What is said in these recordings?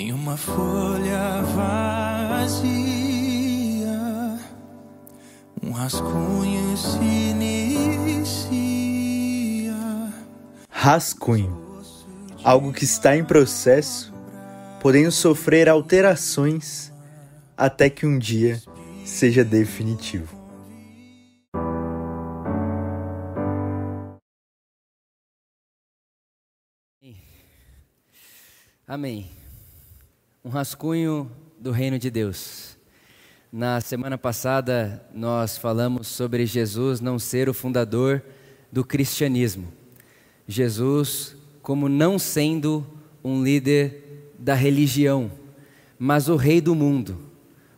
em uma folha vazia, um rascunho se inicia. Rascunho, algo que está em processo, podendo sofrer alterações até que um dia seja definitivo. Amém. Um rascunho do reino de Deus. Na semana passada, nós falamos sobre Jesus não ser o fundador do cristianismo. Jesus, como não sendo um líder da religião, mas o rei do mundo,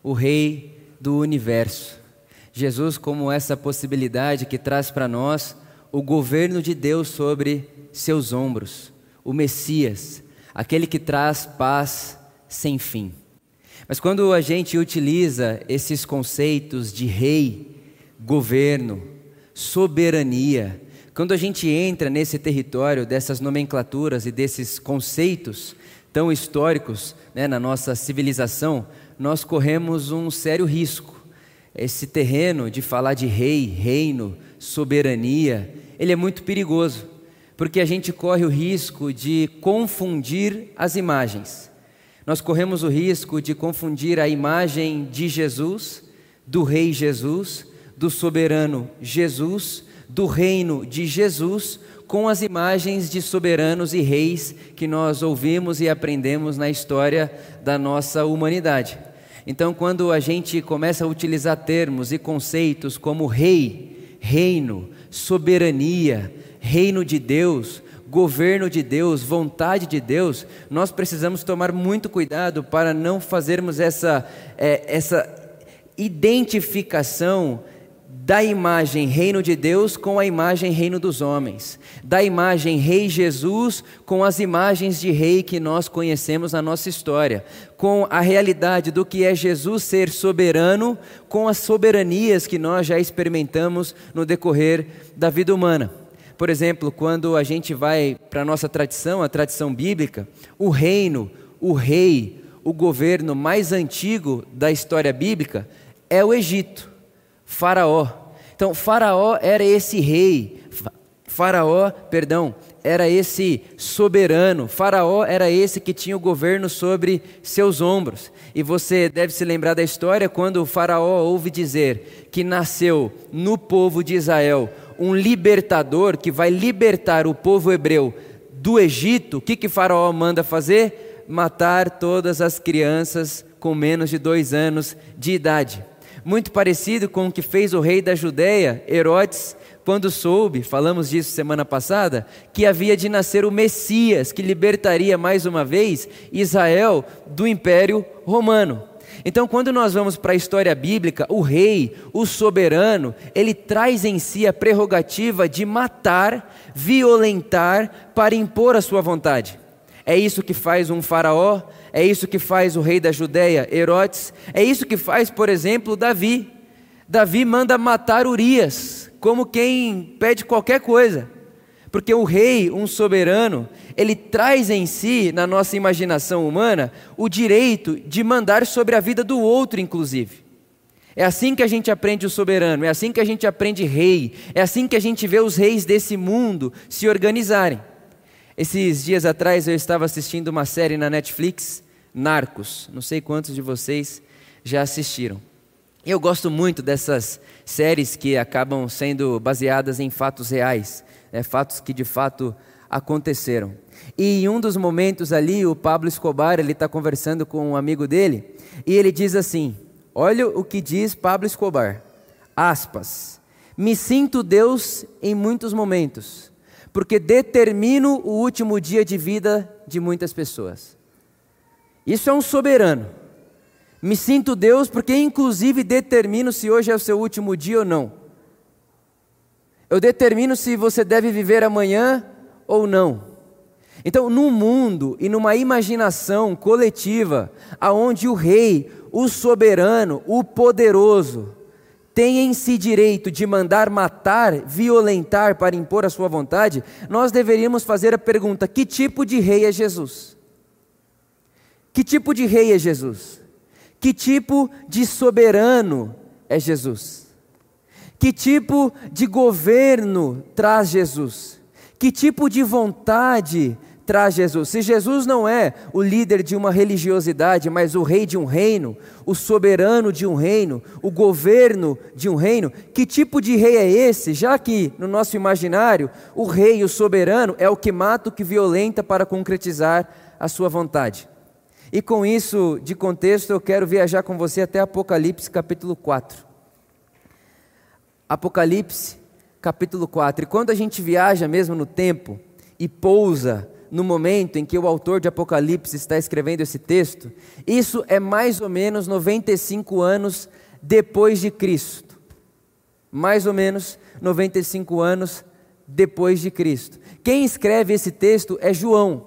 o rei do universo. Jesus, como essa possibilidade que traz para nós o governo de Deus sobre seus ombros, o Messias, aquele que traz paz sem fim. Mas quando a gente utiliza esses conceitos de rei, governo, soberania, quando a gente entra nesse território dessas nomenclaturas e desses conceitos tão históricos né, na nossa civilização, nós corremos um sério risco. Esse terreno de falar de rei, reino, soberania, ele é muito perigoso porque a gente corre o risco de confundir as imagens. Nós corremos o risco de confundir a imagem de Jesus, do Rei Jesus, do soberano Jesus, do reino de Jesus, com as imagens de soberanos e reis que nós ouvimos e aprendemos na história da nossa humanidade. Então, quando a gente começa a utilizar termos e conceitos como rei, reino, soberania, reino de Deus, governo de Deus, vontade de Deus, nós precisamos tomar muito cuidado para não fazermos essa, é, essa identificação da imagem reino de Deus com a imagem reino dos homens, da imagem rei Jesus com as imagens de rei que nós conhecemos na nossa história, com a realidade do que é Jesus ser soberano, com as soberanias que nós já experimentamos no decorrer da vida humana. Por exemplo, quando a gente vai para a nossa tradição, a tradição bíblica, o reino, o rei, o governo mais antigo da história bíblica é o Egito, Faraó. Então, Faraó era esse rei, Faraó, perdão, era esse soberano, Faraó era esse que tinha o governo sobre seus ombros. E você deve se lembrar da história quando o Faraó ouve dizer que nasceu no povo de Israel um libertador que vai libertar o povo hebreu do Egito, o que, que Faraó manda fazer? Matar todas as crianças com menos de dois anos de idade. Muito parecido com o que fez o rei da Judéia, Herodes, quando soube, falamos disso semana passada, que havia de nascer o Messias, que libertaria mais uma vez Israel do Império Romano. Então, quando nós vamos para a história bíblica, o rei, o soberano, ele traz em si a prerrogativa de matar, violentar, para impor a sua vontade. É isso que faz um faraó, é isso que faz o rei da Judéia, Herodes, é isso que faz, por exemplo, Davi. Davi manda matar Urias, como quem pede qualquer coisa. Porque o rei, um soberano, ele traz em si, na nossa imaginação humana, o direito de mandar sobre a vida do outro, inclusive. É assim que a gente aprende o soberano, é assim que a gente aprende rei, é assim que a gente vê os reis desse mundo se organizarem. Esses dias atrás eu estava assistindo uma série na Netflix, Narcos. Não sei quantos de vocês já assistiram. Eu gosto muito dessas séries que acabam sendo baseadas em fatos reais né, fatos que de fato aconteceram. E em um dos momentos ali, o Pablo Escobar ele está conversando com um amigo dele e ele diz assim: Olha o que diz Pablo Escobar. Aspas. Me sinto Deus em muitos momentos, porque determino o último dia de vida de muitas pessoas. Isso é um soberano. Me sinto Deus porque, inclusive, determino se hoje é o seu último dia ou não. Eu determino se você deve viver amanhã ou não. Então, num mundo e numa imaginação coletiva, aonde o rei, o soberano, o poderoso, tem em si direito de mandar matar, violentar para impor a sua vontade, nós deveríamos fazer a pergunta: que tipo de rei é Jesus? Que tipo de rei é Jesus? Que tipo de soberano é Jesus? Que tipo de governo traz Jesus? Que tipo de vontade traz Jesus? Se Jesus não é o líder de uma religiosidade, mas o rei de um reino, o soberano de um reino, o governo de um reino, que tipo de rei é esse? Já que no nosso imaginário, o rei, o soberano, é o que mata, o que violenta para concretizar a sua vontade. E com isso de contexto, eu quero viajar com você até Apocalipse capítulo 4. Apocalipse capítulo 4. E quando a gente viaja mesmo no tempo e pousa no momento em que o autor de Apocalipse está escrevendo esse texto, isso é mais ou menos 95 anos depois de Cristo. Mais ou menos 95 anos depois de Cristo. Quem escreve esse texto é João.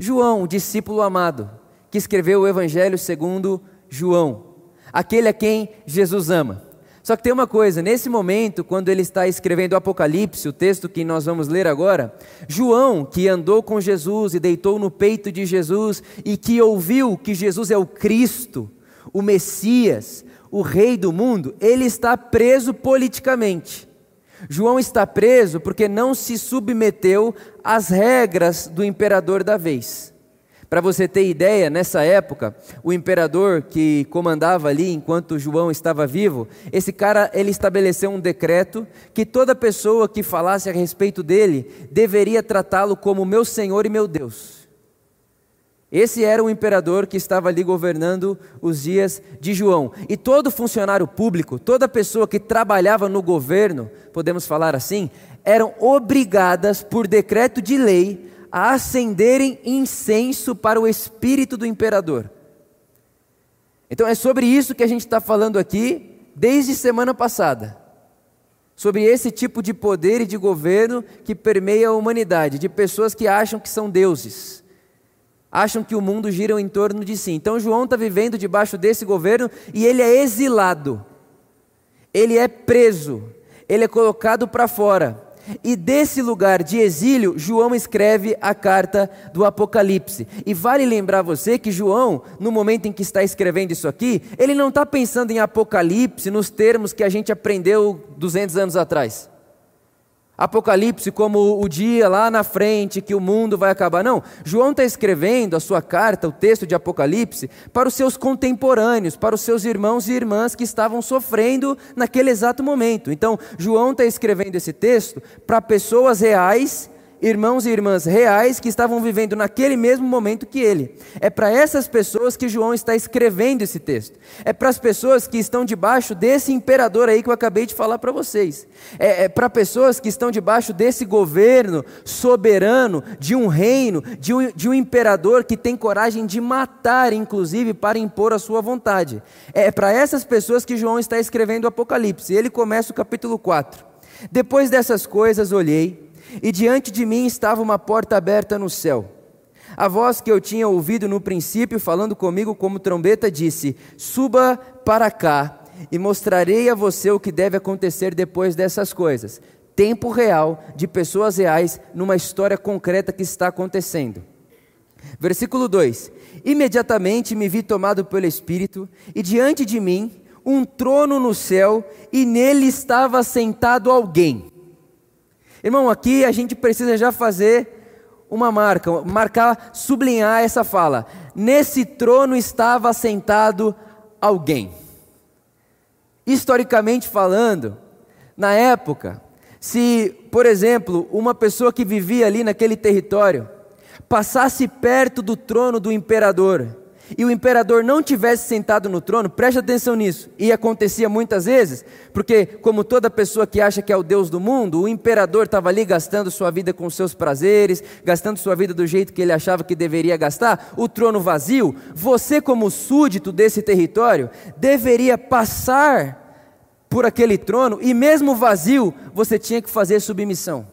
João, discípulo amado que escreveu o Evangelho segundo João, aquele a quem Jesus ama. Só que tem uma coisa, nesse momento, quando ele está escrevendo o Apocalipse, o texto que nós vamos ler agora, João, que andou com Jesus e deitou no peito de Jesus e que ouviu que Jesus é o Cristo, o Messias, o Rei do mundo, ele está preso politicamente. João está preso porque não se submeteu às regras do imperador da vez. Para você ter ideia, nessa época, o imperador que comandava ali enquanto João estava vivo, esse cara ele estabeleceu um decreto que toda pessoa que falasse a respeito dele deveria tratá-lo como meu Senhor e meu Deus. Esse era o imperador que estava ali governando os dias de João. E todo funcionário público, toda pessoa que trabalhava no governo, podemos falar assim, eram obrigadas por decreto de lei a acenderem incenso para o espírito do imperador. Então é sobre isso que a gente está falando aqui desde semana passada. Sobre esse tipo de poder e de governo que permeia a humanidade, de pessoas que acham que são deuses, acham que o mundo gira em torno de si. Então João está vivendo debaixo desse governo e ele é exilado, ele é preso, ele é colocado para fora. E desse lugar de exílio, João escreve a carta do Apocalipse. E vale lembrar você que João, no momento em que está escrevendo isso aqui, ele não está pensando em Apocalipse nos termos que a gente aprendeu 200 anos atrás. Apocalipse como o dia lá na frente que o mundo vai acabar. Não, João está escrevendo a sua carta, o texto de Apocalipse, para os seus contemporâneos, para os seus irmãos e irmãs que estavam sofrendo naquele exato momento. Então, João está escrevendo esse texto para pessoas reais irmãos e irmãs reais que estavam vivendo naquele mesmo momento que ele. É para essas pessoas que João está escrevendo esse texto. É para as pessoas que estão debaixo desse imperador aí que eu acabei de falar para vocês. É, é para pessoas que estão debaixo desse governo soberano de um reino, de um, de um imperador que tem coragem de matar, inclusive, para impor a sua vontade. É para essas pessoas que João está escrevendo o Apocalipse. Ele começa o capítulo 4. Depois dessas coisas, olhei e diante de mim estava uma porta aberta no céu. A voz que eu tinha ouvido no princípio, falando comigo como trombeta, disse: Suba para cá e mostrarei a você o que deve acontecer depois dessas coisas. Tempo real de pessoas reais numa história concreta que está acontecendo. Versículo 2: Imediatamente me vi tomado pelo Espírito, e diante de mim um trono no céu, e nele estava sentado alguém Irmão, aqui a gente precisa já fazer uma marca, marcar, sublinhar essa fala. Nesse trono estava sentado alguém. Historicamente falando, na época, se, por exemplo, uma pessoa que vivia ali naquele território passasse perto do trono do imperador e o imperador não tivesse sentado no trono, preste atenção nisso, e acontecia muitas vezes, porque, como toda pessoa que acha que é o Deus do mundo, o imperador estava ali gastando sua vida com seus prazeres, gastando sua vida do jeito que ele achava que deveria gastar, o trono vazio, você, como súdito desse território, deveria passar por aquele trono, e mesmo vazio, você tinha que fazer submissão,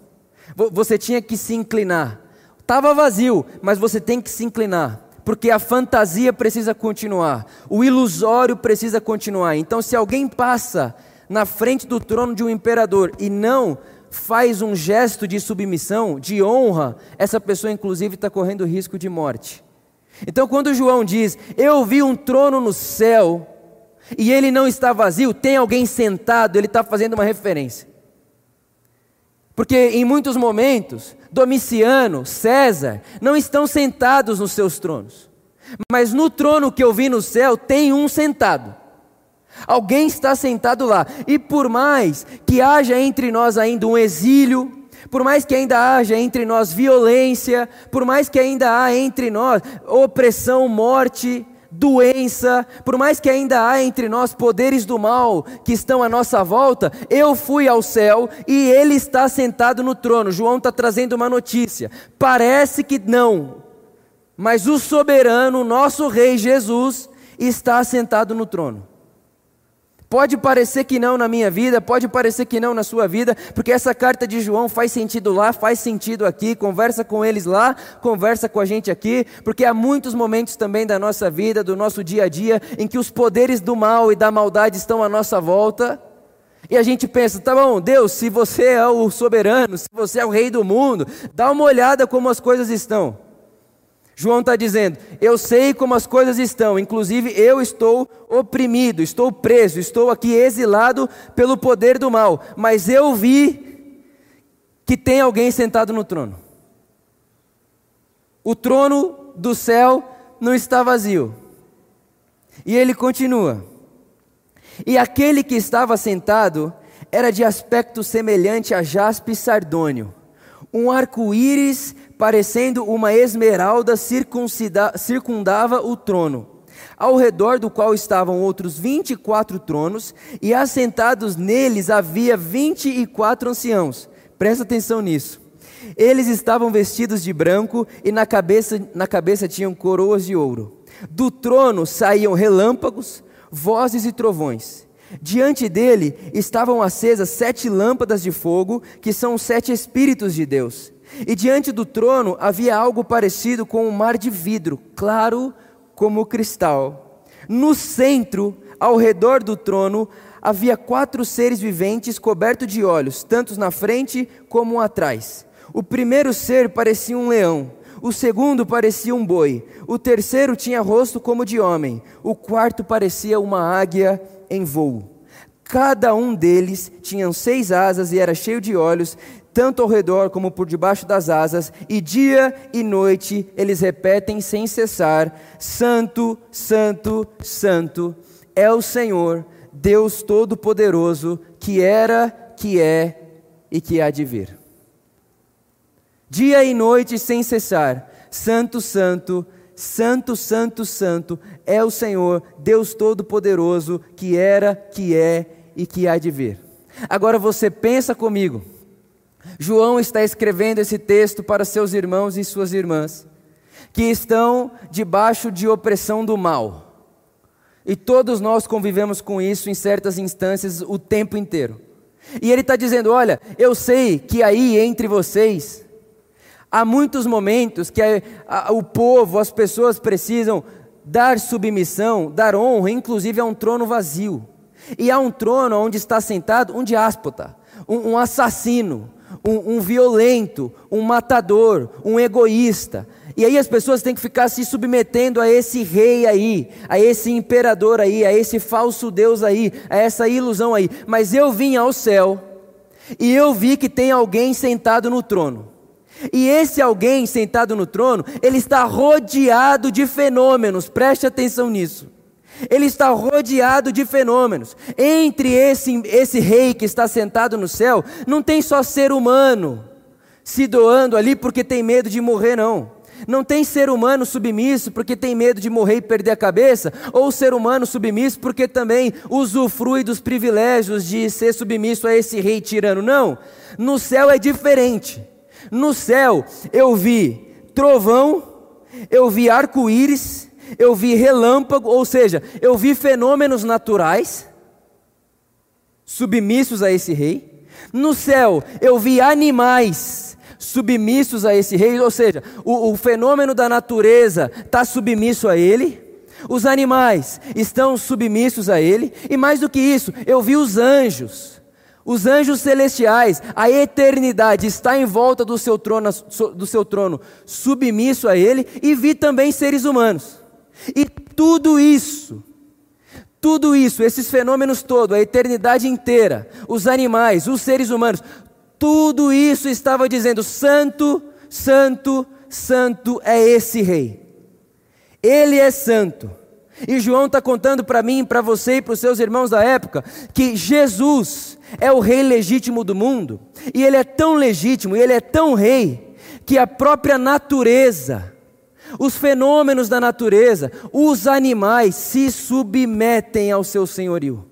você tinha que se inclinar. Estava vazio, mas você tem que se inclinar porque a fantasia precisa continuar, o ilusório precisa continuar. Então, se alguém passa na frente do trono de um imperador e não faz um gesto de submissão, de honra, essa pessoa, inclusive, está correndo risco de morte. Então, quando João diz, Eu vi um trono no céu e ele não está vazio, tem alguém sentado, ele está fazendo uma referência. Porque em muitos momentos, Domiciano, César, não estão sentados nos seus tronos. Mas no trono que eu vi no céu, tem um sentado. Alguém está sentado lá. E por mais que haja entre nós ainda um exílio, por mais que ainda haja entre nós violência, por mais que ainda há entre nós opressão, morte, doença, por mais que ainda há entre nós poderes do mal que estão à nossa volta, eu fui ao céu e ele está sentado no trono. João está trazendo uma notícia. Parece que não, mas o soberano, nosso Rei Jesus, está sentado no trono. Pode parecer que não na minha vida, pode parecer que não na sua vida, porque essa carta de João faz sentido lá, faz sentido aqui, conversa com eles lá, conversa com a gente aqui, porque há muitos momentos também da nossa vida, do nosso dia a dia, em que os poderes do mal e da maldade estão à nossa volta, e a gente pensa, tá bom, Deus, se você é o soberano, se você é o rei do mundo, dá uma olhada como as coisas estão. João está dizendo: Eu sei como as coisas estão, inclusive eu estou oprimido, estou preso, estou aqui exilado pelo poder do mal, mas eu vi que tem alguém sentado no trono. O trono do céu não está vazio. E ele continua: E aquele que estava sentado era de aspecto semelhante a jaspe sardônio, um arco-íris parecendo uma esmeralda, circundava o trono, ao redor do qual estavam outros vinte e quatro tronos, e assentados neles havia vinte e quatro anciãos. Presta atenção nisso. Eles estavam vestidos de branco e na cabeça, na cabeça tinham coroas de ouro. Do trono saíam relâmpagos, vozes e trovões. Diante dele estavam acesas sete lâmpadas de fogo, que são os sete Espíritos de Deus. E diante do trono havia algo parecido com um mar de vidro, claro como cristal. No centro, ao redor do trono, havia quatro seres viventes cobertos de olhos, tanto na frente como atrás. O primeiro ser parecia um leão, o segundo parecia um boi, o terceiro tinha rosto como de homem, o quarto parecia uma águia em voo. Cada um deles tinha seis asas e era cheio de olhos, tanto ao redor como por debaixo das asas, e dia e noite eles repetem sem cessar: Santo, Santo, Santo é o Senhor, Deus Todo-Poderoso, que era, que é e que há de vir. Dia e noite sem cessar: Santo, Santo, Santo, Santo, Santo é o Senhor, Deus Todo-Poderoso, que era, que é e que há de vir. Agora você pensa comigo. João está escrevendo esse texto para seus irmãos e suas irmãs, que estão debaixo de opressão do mal. E todos nós convivemos com isso em certas instâncias o tempo inteiro. E ele está dizendo: Olha, eu sei que aí entre vocês há muitos momentos que a, a, o povo, as pessoas precisam dar submissão, dar honra, inclusive a um trono vazio. E há um trono onde está sentado um diáspota, um, um assassino, um, um violento, um matador, um egoísta. E aí as pessoas têm que ficar se submetendo a esse rei aí, a esse imperador aí, a esse falso Deus aí, a essa ilusão aí. Mas eu vim ao céu e eu vi que tem alguém sentado no trono. E esse alguém sentado no trono, ele está rodeado de fenômenos, preste atenção nisso. Ele está rodeado de fenômenos. Entre esse, esse rei que está sentado no céu, não tem só ser humano se doando ali porque tem medo de morrer, não. Não tem ser humano submisso porque tem medo de morrer e perder a cabeça, ou ser humano submisso porque também usufrui dos privilégios de ser submisso a esse rei tirano. Não. No céu é diferente. No céu eu vi trovão, eu vi arco-íris, eu vi relâmpago, ou seja, eu vi fenômenos naturais submissos a esse rei. No céu, eu vi animais submissos a esse rei, ou seja, o, o fenômeno da natureza está submisso a ele. Os animais estão submissos a ele, e mais do que isso, eu vi os anjos. Os anjos celestiais, a eternidade está em volta do seu trono, do seu trono submisso a ele, e vi também seres humanos. E tudo isso, tudo isso, esses fenômenos todos, a eternidade inteira, os animais, os seres humanos, tudo isso estava dizendo: Santo, Santo, Santo é esse Rei. Ele é santo. E João está contando para mim, para você e para os seus irmãos da época, que Jesus é o rei legítimo do mundo, e ele é tão legítimo, e ele é tão rei, que a própria natureza, os fenômenos da natureza, os animais se submetem ao seu senhorio.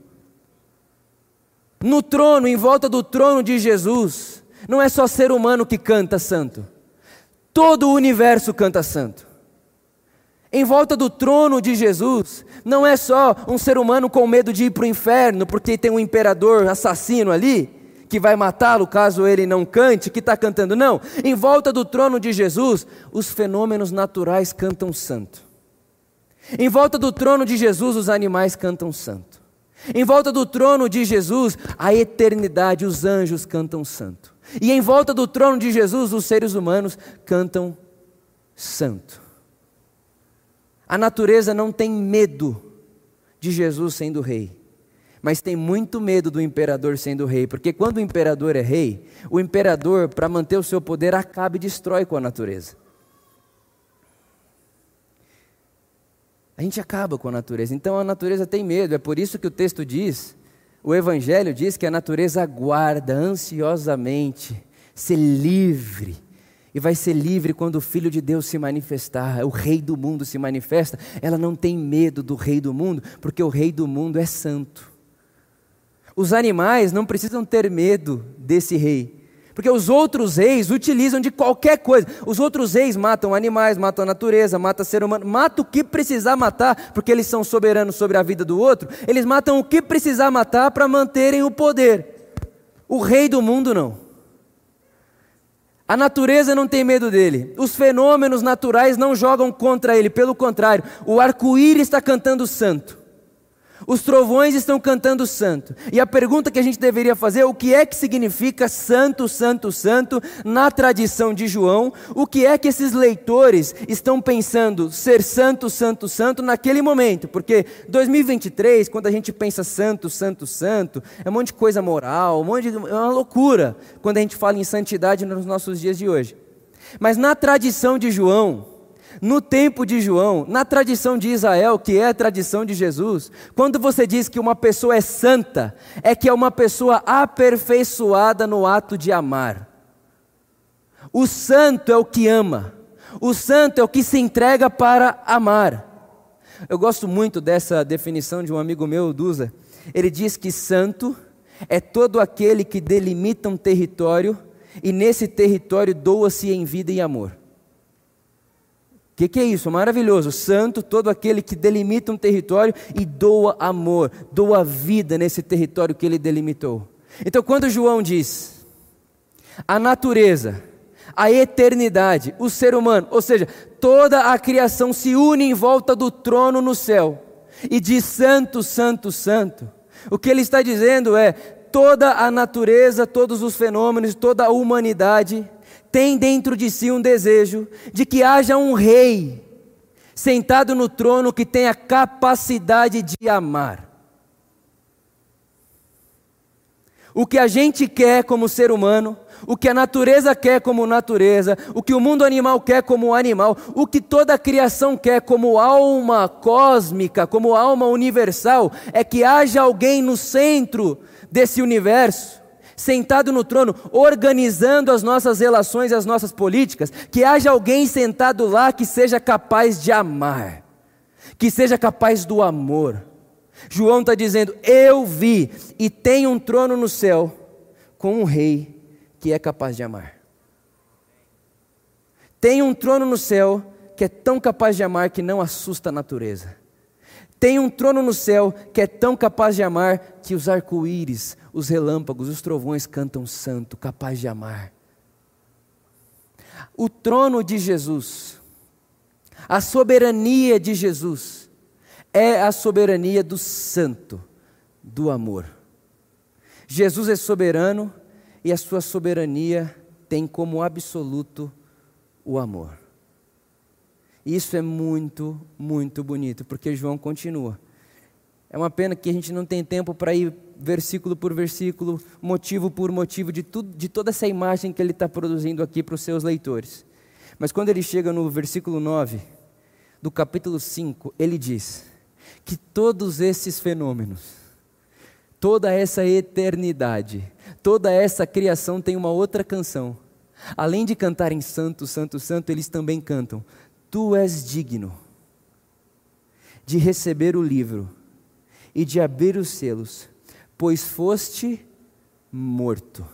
No trono, em volta do trono de Jesus, não é só ser humano que canta santo, todo o universo canta santo. Em volta do trono de Jesus, não é só um ser humano com medo de ir para o inferno, porque tem um imperador assassino ali, que vai matá-lo caso ele não cante, que está cantando. Não. Em volta do trono de Jesus, os fenômenos naturais cantam santo. Em volta do trono de Jesus, os animais cantam santo. Em volta do trono de Jesus, a eternidade, os anjos cantam santo. E em volta do trono de Jesus, os seres humanos cantam santo. A natureza não tem medo de Jesus sendo rei, mas tem muito medo do imperador sendo rei, porque quando o imperador é rei, o imperador, para manter o seu poder, acaba e destrói com a natureza. A gente acaba com a natureza, então a natureza tem medo, é por isso que o texto diz, o Evangelho diz que a natureza aguarda ansiosamente ser livre e vai ser livre quando o Filho de Deus se manifestar, o Rei do mundo se manifesta. Ela não tem medo do Rei do mundo, porque o Rei do mundo é santo. Os animais não precisam ter medo desse Rei, porque os outros reis utilizam de qualquer coisa. Os outros reis matam animais, matam a natureza, matam ser humano, matam o que precisar matar, porque eles são soberanos sobre a vida do outro. Eles matam o que precisar matar para manterem o poder. O rei do mundo não. A natureza não tem medo dele. Os fenômenos naturais não jogam contra ele. Pelo contrário, o arco-íris está cantando santo. Os trovões estão cantando santo. E a pergunta que a gente deveria fazer é o que é que significa santo, santo, santo na tradição de João? O que é que esses leitores estão pensando ser santo, santo, santo naquele momento? Porque 2023, quando a gente pensa santo, santo, santo, é um monte de coisa moral, um monte de, é uma loucura quando a gente fala em santidade nos nossos dias de hoje. Mas na tradição de João, no tempo de João, na tradição de Israel, que é a tradição de Jesus, quando você diz que uma pessoa é santa, é que é uma pessoa aperfeiçoada no ato de amar. O santo é o que ama, o santo é o que se entrega para amar. Eu gosto muito dessa definição de um amigo meu, Duza. Ele diz que santo é todo aquele que delimita um território e nesse território doa-se em vida e amor. O que, que, é isso? Maravilhoso. Santo, todo aquele que delimita um território e doa amor, doa vida nesse território que ele delimitou. Então, quando João diz a natureza, a eternidade, o ser humano, ou seja, toda a criação se une em volta do trono no céu e diz santo, santo, santo. O que ele está dizendo é toda a natureza, todos os fenômenos, toda a humanidade tem dentro de si um desejo de que haja um rei sentado no trono que tenha capacidade de amar. O que a gente quer como ser humano, o que a natureza quer como natureza, o que o mundo animal quer como animal, o que toda a criação quer como alma cósmica, como alma universal, é que haja alguém no centro desse universo sentado no trono, organizando as nossas relações e as nossas políticas, que haja alguém sentado lá que seja capaz de amar, que seja capaz do amor. João está dizendo: Eu vi e tem um trono no céu com um rei que é capaz de amar. Tem um trono no céu que é tão capaz de amar que não assusta a natureza. Tem um trono no céu que é tão capaz de amar que os arco-íris, os relâmpagos, os trovões cantam santo, capaz de amar. O trono de Jesus, a soberania de Jesus, é a soberania do santo, do amor. Jesus é soberano e a sua soberania tem como absoluto o amor. Isso é muito, muito bonito, porque João continua. É uma pena que a gente não tem tempo para ir versículo por versículo, motivo por motivo, de, tudo, de toda essa imagem que ele está produzindo aqui para os seus leitores. Mas quando ele chega no versículo 9 do capítulo 5, ele diz que todos esses fenômenos, toda essa eternidade, toda essa criação tem uma outra canção. Além de cantarem santo, santo, santo, eles também cantam: Tu és digno de receber o livro e de abrir os selos, pois foste morto.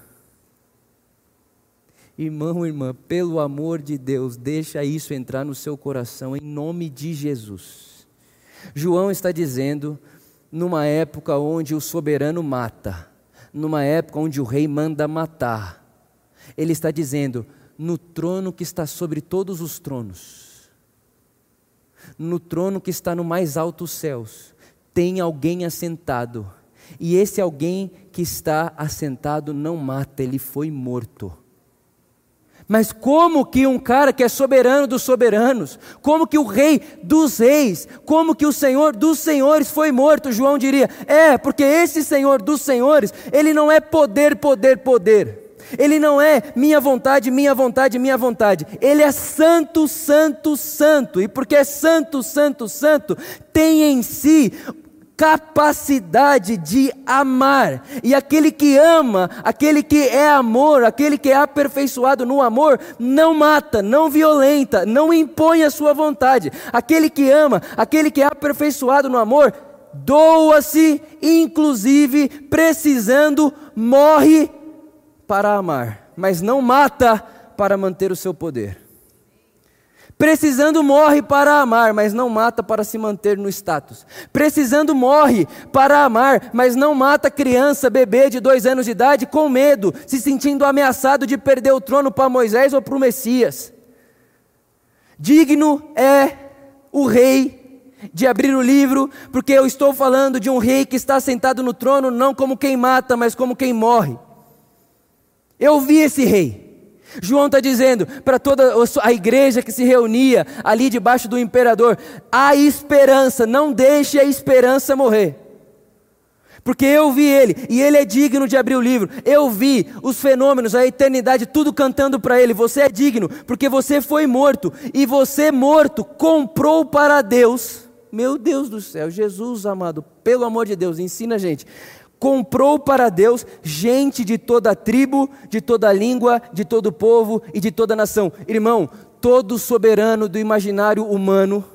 Irmão, irmã, pelo amor de Deus, deixa isso entrar no seu coração em nome de Jesus. João está dizendo, numa época onde o soberano mata, numa época onde o rei manda matar, ele está dizendo: no trono que está sobre todos os tronos, no trono que está no mais alto céus, tem alguém assentado e esse alguém que está assentado não mata, ele foi morto. Mas como que um cara que é soberano dos soberanos, como que o rei dos reis, como que o senhor dos senhores foi morto? João diria: é, porque esse senhor dos senhores, ele não é poder, poder, poder. Ele não é minha vontade, minha vontade, minha vontade. Ele é santo, santo, santo. E porque é santo, santo, santo, tem em si capacidade de amar. E aquele que ama, aquele que é amor, aquele que é aperfeiçoado no amor, não mata, não violenta, não impõe a sua vontade. Aquele que ama, aquele que é aperfeiçoado no amor, doa-se, inclusive precisando, morre para amar, mas não mata para manter o seu poder. Precisando morre para amar, mas não mata para se manter no status. Precisando morre para amar, mas não mata criança, bebê de dois anos de idade com medo, se sentindo ameaçado de perder o trono para Moisés ou para o Messias. Digno é o rei de abrir o livro, porque eu estou falando de um rei que está sentado no trono não como quem mata, mas como quem morre. Eu vi esse rei. João está dizendo para toda a igreja que se reunia ali debaixo do imperador: há esperança, não deixe a esperança morrer. Porque eu vi ele, e ele é digno de abrir o livro. Eu vi os fenômenos, a eternidade, tudo cantando para ele. Você é digno, porque você foi morto, e você morto comprou para Deus. Meu Deus do céu, Jesus amado, pelo amor de Deus, ensina a gente comprou para Deus gente de toda tribo, de toda língua, de todo povo e de toda nação. Irmão, todo soberano do imaginário humano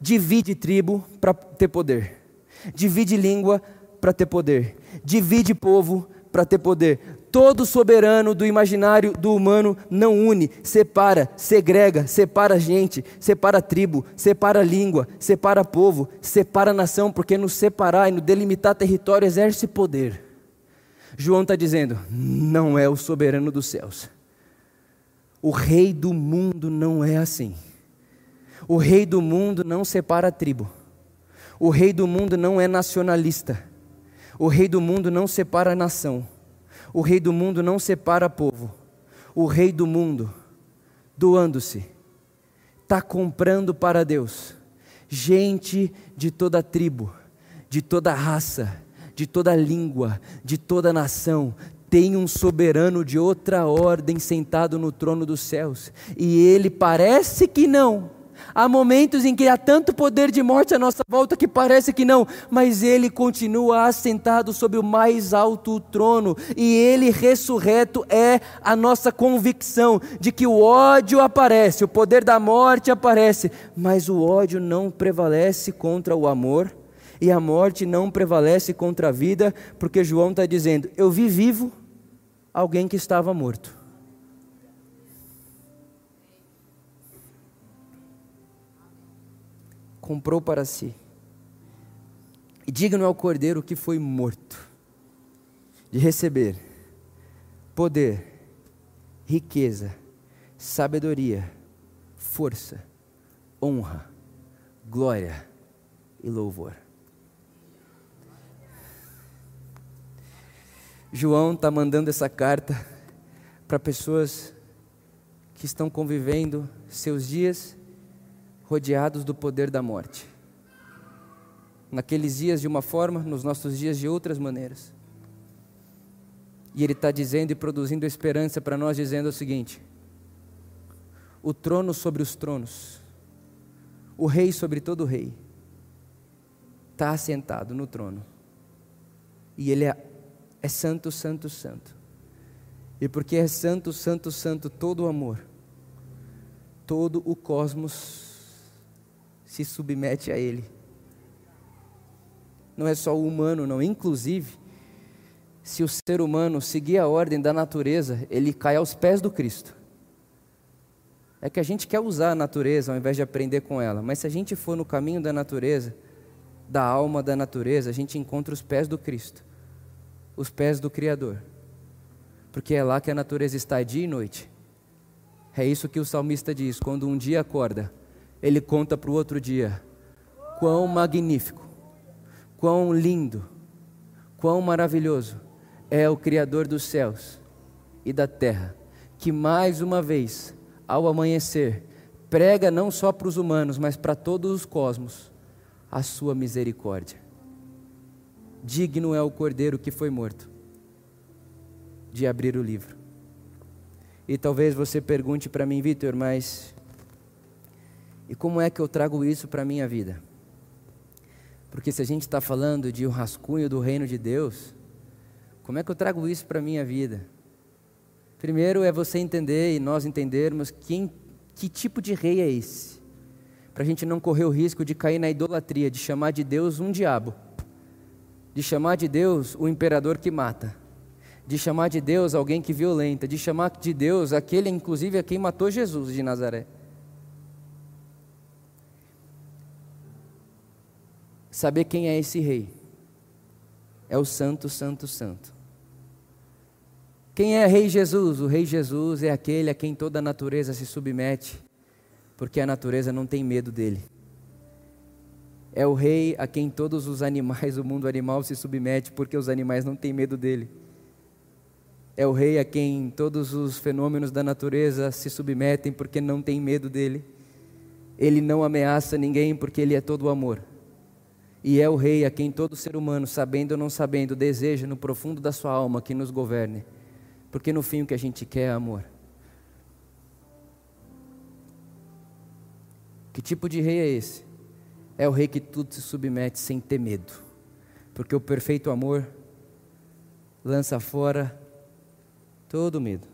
divide tribo para ter poder, divide língua para ter poder, divide povo para ter poder todo soberano do imaginário do humano não une, separa, segrega, separa gente, separa tribo, separa língua, separa povo, separa nação, porque no separar e no delimitar território exerce poder. João está dizendo: não é o soberano dos céus. O rei do mundo não é assim. O rei do mundo não separa tribo. O rei do mundo não é nacionalista. O rei do mundo não separa nação. O rei do mundo não separa povo. O rei do mundo, doando-se, está comprando para Deus gente de toda tribo, de toda raça, de toda língua, de toda nação, tem um soberano de outra ordem sentado no trono dos céus, e ele parece que não, Há momentos em que há tanto poder de morte à nossa volta que parece que não, mas ele continua assentado sobre o mais alto trono e ele ressurreto é a nossa convicção de que o ódio aparece, o poder da morte aparece, mas o ódio não prevalece contra o amor e a morte não prevalece contra a vida, porque João está dizendo: Eu vi vivo alguém que estava morto. Comprou para si. E digno é o cordeiro que foi morto, de receber poder, riqueza, sabedoria, força, honra, glória e louvor. João está mandando essa carta para pessoas que estão convivendo seus dias rodeados do poder da morte. Naqueles dias de uma forma, nos nossos dias de outras maneiras. E ele está dizendo e produzindo esperança para nós, dizendo o seguinte: o trono sobre os tronos, o rei sobre todo rei, está assentado no trono. E ele é, é santo, santo, santo. E porque é santo, santo, santo todo o amor, todo o cosmos se submete a ele. Não é só o humano, não. Inclusive, se o ser humano seguir a ordem da natureza, ele cai aos pés do Cristo. É que a gente quer usar a natureza ao invés de aprender com ela, mas se a gente for no caminho da natureza, da alma da natureza, a gente encontra os pés do Cristo, os pés do Criador, porque é lá que a natureza está dia e noite. É isso que o salmista diz: quando um dia acorda, ele conta para o outro dia: quão magnífico, quão lindo, quão maravilhoso é o Criador dos céus e da terra, que mais uma vez, ao amanhecer, prega não só para os humanos, mas para todos os cosmos, a sua misericórdia. Digno é o cordeiro que foi morto de abrir o livro. E talvez você pergunte para mim, Vitor, mas e como é que eu trago isso para a minha vida? Porque se a gente está falando de um rascunho do reino de Deus, como é que eu trago isso para a minha vida? Primeiro é você entender e nós entendermos quem, que tipo de rei é esse. Para a gente não correr o risco de cair na idolatria, de chamar de Deus um diabo, de chamar de Deus o imperador que mata, de chamar de Deus alguém que violenta, de chamar de Deus aquele, inclusive, a quem matou Jesus de Nazaré. Saber quem é esse rei é o Santo, Santo, Santo. Quem é Rei Jesus? O Rei Jesus é aquele a quem toda a natureza se submete, porque a natureza não tem medo dele. É o Rei a quem todos os animais, o mundo animal se submete, porque os animais não têm medo dele. É o Rei a quem todos os fenômenos da natureza se submetem, porque não tem medo dele. Ele não ameaça ninguém, porque ele é todo amor. E é o Rei a quem todo ser humano, sabendo ou não sabendo, deseja no profundo da sua alma que nos governe porque no fim o que a gente quer é amor. Que tipo de rei é esse? É o rei que tudo se submete sem ter medo. Porque o perfeito amor lança fora todo medo.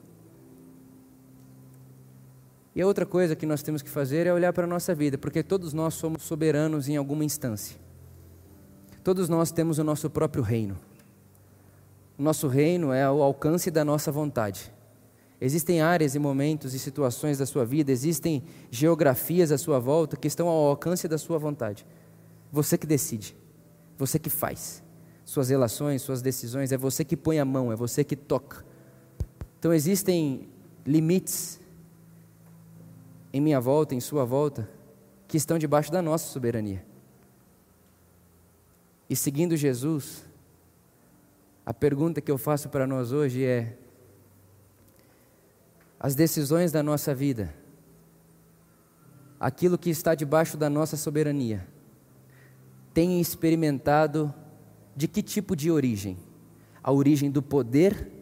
E a outra coisa que nós temos que fazer é olhar para a nossa vida, porque todos nós somos soberanos em alguma instância. Todos nós temos o nosso próprio reino. O nosso reino é o alcance da nossa vontade. Existem áreas e momentos e situações da sua vida, existem geografias à sua volta que estão ao alcance da sua vontade. Você que decide, você que faz. Suas relações, suas decisões, é você que põe a mão, é você que toca. Então existem limites em minha volta, em sua volta, que estão debaixo da nossa soberania. E seguindo Jesus, a pergunta que eu faço para nós hoje é: as decisões da nossa vida, aquilo que está debaixo da nossa soberania, tem experimentado de que tipo de origem? A origem do poder?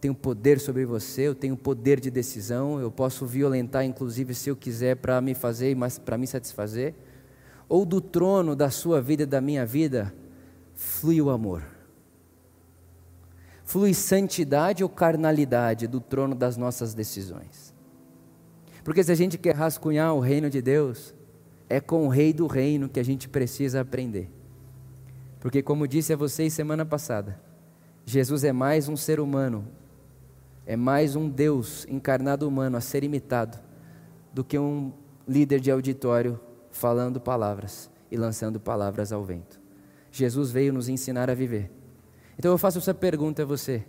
Tenho poder sobre você, eu tenho poder de decisão, eu posso violentar, inclusive, se eu quiser, para me fazer, para me satisfazer? Ou do trono da sua vida da minha vida flui o amor? flui santidade ou carnalidade do trono das nossas decisões. Porque se a gente quer rascunhar o reino de Deus, é com o rei do reino que a gente precisa aprender. Porque, como disse a vocês semana passada, Jesus é mais um ser humano, é mais um Deus encarnado humano a ser imitado, do que um líder de auditório falando palavras e lançando palavras ao vento. Jesus veio nos ensinar a viver então eu faço essa pergunta a você: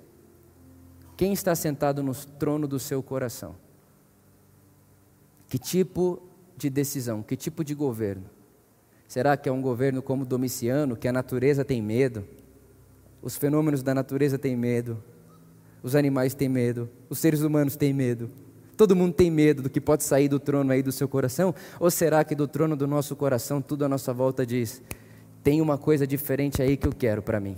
quem está sentado no trono do seu coração? Que tipo de decisão, que tipo de governo? Será que é um governo como Domiciano, que a natureza tem medo, Os fenômenos da natureza têm medo, os animais têm medo, os seres humanos têm medo. Todo mundo tem medo do que pode sair do trono aí do seu coração? Ou será que do trono do nosso coração tudo à nossa volta diz: tem uma coisa diferente aí que eu quero para mim?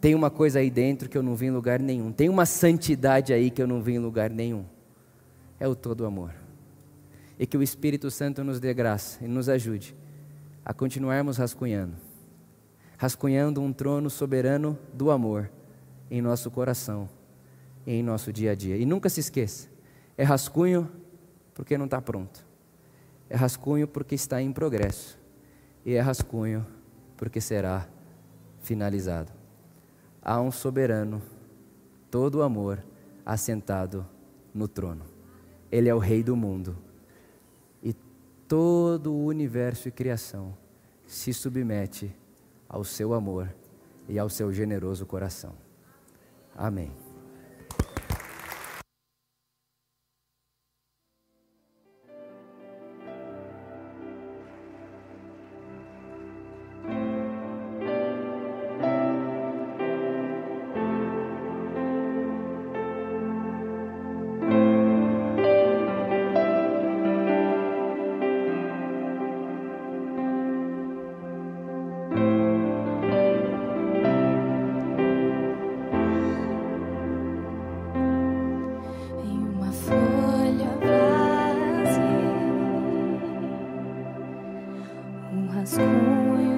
Tem uma coisa aí dentro que eu não vi em lugar nenhum. Tem uma santidade aí que eu não vi em lugar nenhum. É o todo amor. E que o Espírito Santo nos dê graça e nos ajude a continuarmos rascunhando rascunhando um trono soberano do amor em nosso coração em nosso dia a dia. E nunca se esqueça: é rascunho porque não está pronto, é rascunho porque está em progresso, e é rascunho porque será finalizado. Há um soberano, todo amor, assentado no trono. Ele é o Rei do mundo. E todo o universo e criação se submete ao seu amor e ao seu generoso coração. Amém.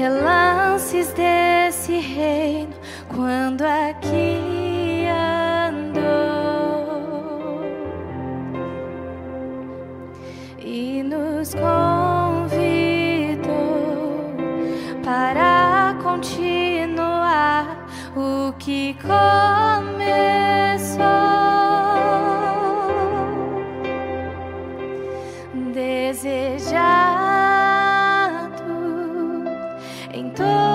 relances desse reino quando aqui andou e nos convidou para continuar o que começou. em todo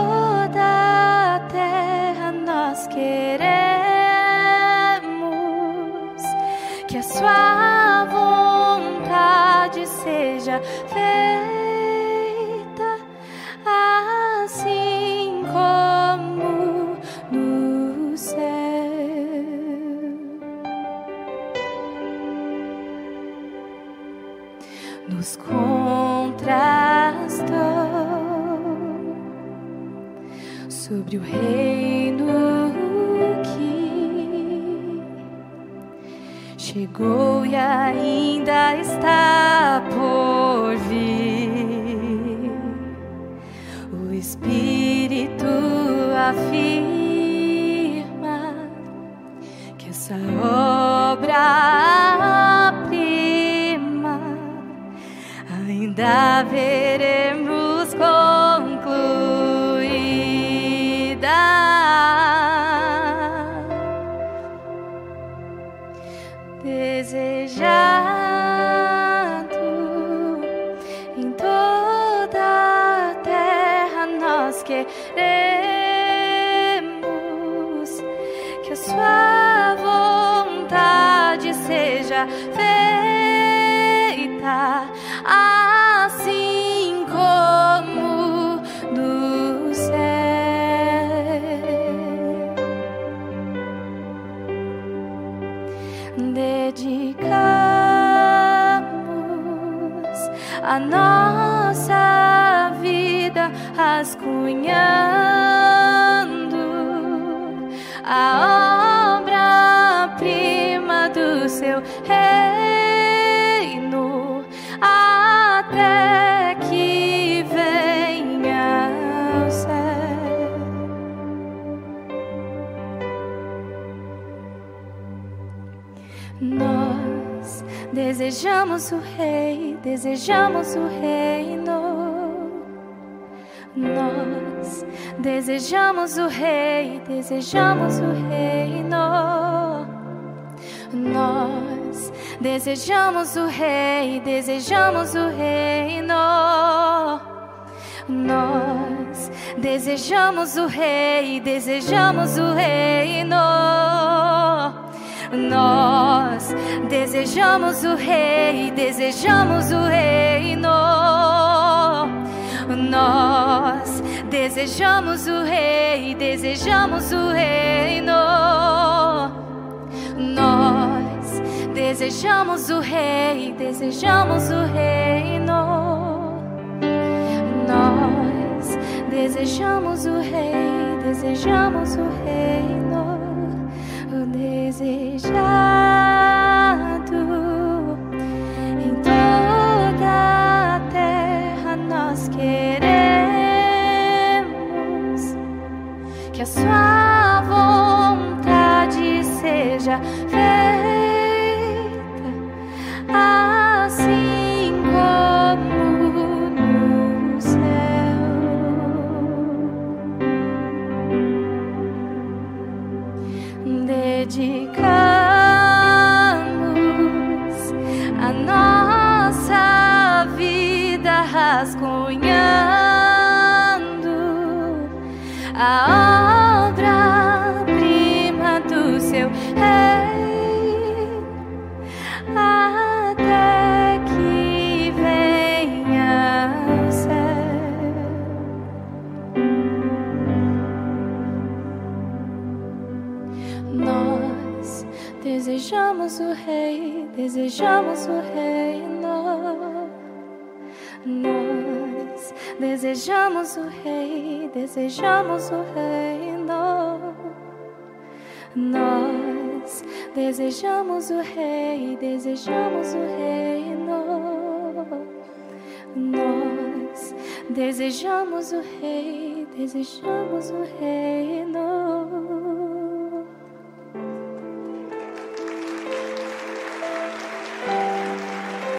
fe. Desejamos o Rei, desejamos o reino. Nós desejamos o Rei, desejamos o reino. Nós desejamos o Rei, desejamos o reino. Nós desejamos o Rei, desejamos o reino. Nós desejamos o Rei, desejamos o reino. Nós desejamos o Rei, desejamos o reino. Nós desejamos o Rei, desejamos o reino desejado em toda a terra. Nós queremos a Sua vontade seja feita assim desejamos o Rei, desejamos o reino. Nós desejamos o Rei, desejamos o reino. Nós desejamos o Rei, desejamos o reino. Nós desejamos o Rei, desejamos o reino.